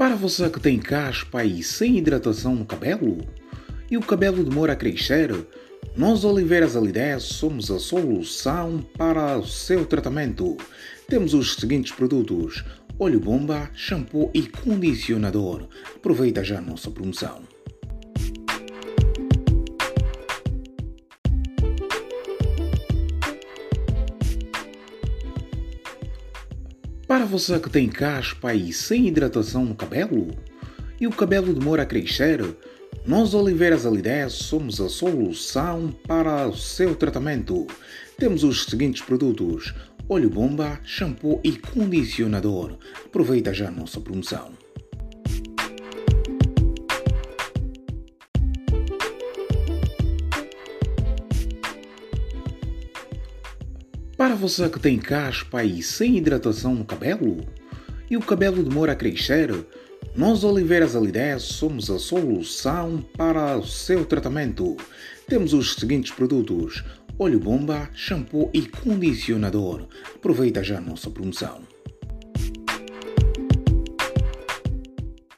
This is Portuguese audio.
Para você que tem caspa e sem hidratação no cabelo, e o cabelo demora a crescer, nós Oliveiras Alidez somos a solução para o seu tratamento. Temos os seguintes produtos: óleo bomba, shampoo e condicionador. Aproveita já a nossa promoção. Para você que tem caspa e sem hidratação no cabelo, e o cabelo demora a crescer, nós Oliveiras Alidez somos a solução para o seu tratamento. Temos os seguintes produtos: óleo bomba, shampoo e condicionador. Aproveita já a nossa promoção. Para você que tem caspa e sem hidratação no cabelo, e o cabelo demora a crescer, nós Oliveiras Alidez somos a solução para o seu tratamento. Temos os seguintes produtos: óleo bomba, shampoo e condicionador. Aproveita já a nossa promoção.